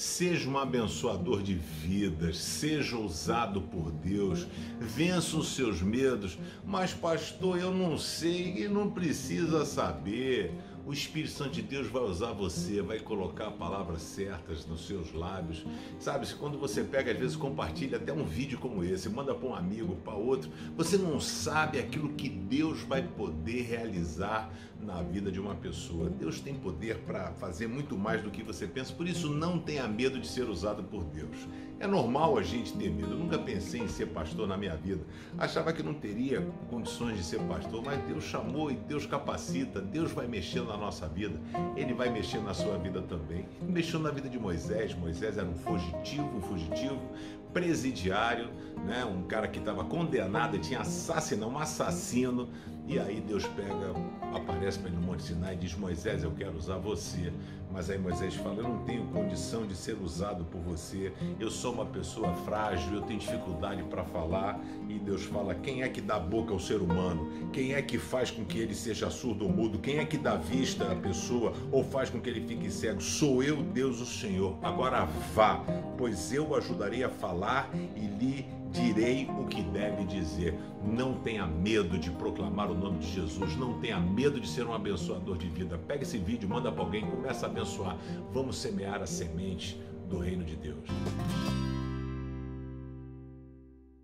Seja um abençoador de vidas, seja usado por Deus, vença os seus medos. Mas, pastor, eu não sei e não precisa saber o Espírito Santo de Deus vai usar você, vai colocar palavras certas nos seus lábios. Sabe, quando você pega, às vezes compartilha até um vídeo como esse, manda para um amigo, para outro, você não sabe aquilo que Deus vai poder realizar na vida de uma pessoa. Deus tem poder para fazer muito mais do que você pensa, por isso não tenha medo de ser usado por Deus. É normal a gente ter medo. Eu nunca pensei em ser pastor na minha vida. Achava que não teria condições de ser pastor, mas Deus chamou e Deus capacita. Deus vai mexer na nossa vida. Ele vai mexer na sua vida também. Mexeu na vida de Moisés. Moisés era um fugitivo, um fugitivo, presidiário, né? um cara que estava condenado, tinha assassinado, um assassino. E aí Deus pega, aparece para ele no Monte Sinai e diz: Moisés, eu quero usar você. Mas aí Moisés fala: Eu não tenho condição de ser usado por você. Eu sou uma pessoa frágil, eu tenho dificuldade para falar. E Deus fala: Quem é que dá boca ao ser humano? Quem é que faz com que ele seja surdo ou mudo? Quem é que dá vista à pessoa ou faz com que ele fique cego? Sou eu, Deus, o Senhor. Agora vá, pois eu o ajudarei a falar e lhe direi o que deve dizer. Não tenha medo de proclamar o nome de Jesus, não tenha medo de ser um abençoador de vida. Pega esse vídeo, manda para alguém, começa a abençoar. Vamos semear a semente do reino de Deus.